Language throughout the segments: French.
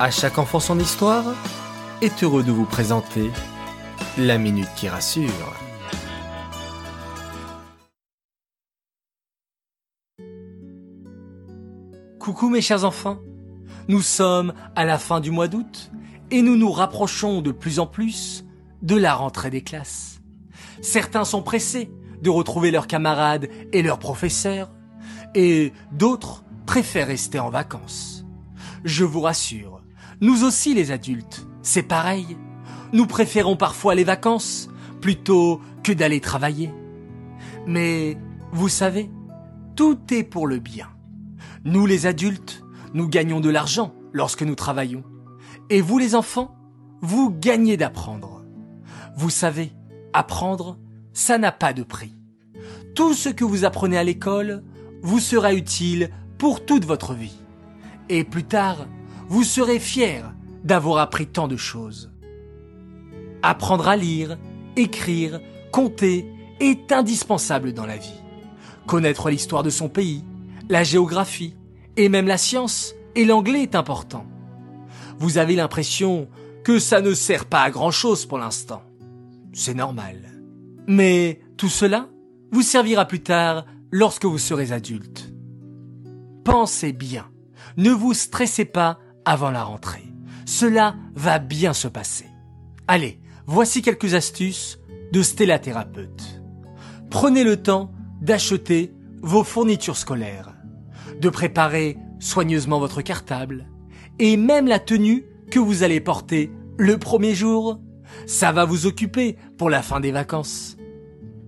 À chaque enfant son histoire est heureux de vous présenter la minute qui rassure. Coucou mes chers enfants, nous sommes à la fin du mois d'août et nous nous rapprochons de plus en plus de la rentrée des classes. Certains sont pressés de retrouver leurs camarades et leurs professeurs et d'autres préfèrent rester en vacances. Je vous rassure, nous aussi les adultes, c'est pareil. Nous préférons parfois les vacances plutôt que d'aller travailler. Mais vous savez, tout est pour le bien. Nous les adultes, nous gagnons de l'argent lorsque nous travaillons. Et vous les enfants, vous gagnez d'apprendre. Vous savez, apprendre, ça n'a pas de prix. Tout ce que vous apprenez à l'école vous sera utile pour toute votre vie. Et plus tard, vous serez fiers d'avoir appris tant de choses. Apprendre à lire, écrire, compter est indispensable dans la vie. Connaître l'histoire de son pays, la géographie et même la science et l'anglais est important. Vous avez l'impression que ça ne sert pas à grand chose pour l'instant. C'est normal. Mais tout cela vous servira plus tard lorsque vous serez adulte. Pensez bien. Ne vous stressez pas avant la rentrée. Cela va bien se passer. Allez, voici quelques astuces de Stella Thérapeute. Prenez le temps d'acheter vos fournitures scolaires, de préparer soigneusement votre cartable et même la tenue que vous allez porter le premier jour. Ça va vous occuper pour la fin des vacances.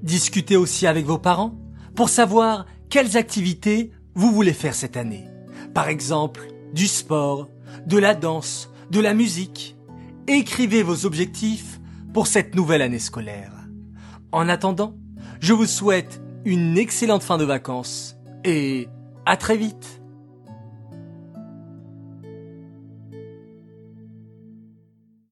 Discutez aussi avec vos parents pour savoir quelles activités vous voulez faire cette année. Par exemple, du sport, de la danse, de la musique. Écrivez vos objectifs pour cette nouvelle année scolaire. En attendant, je vous souhaite une excellente fin de vacances et à très vite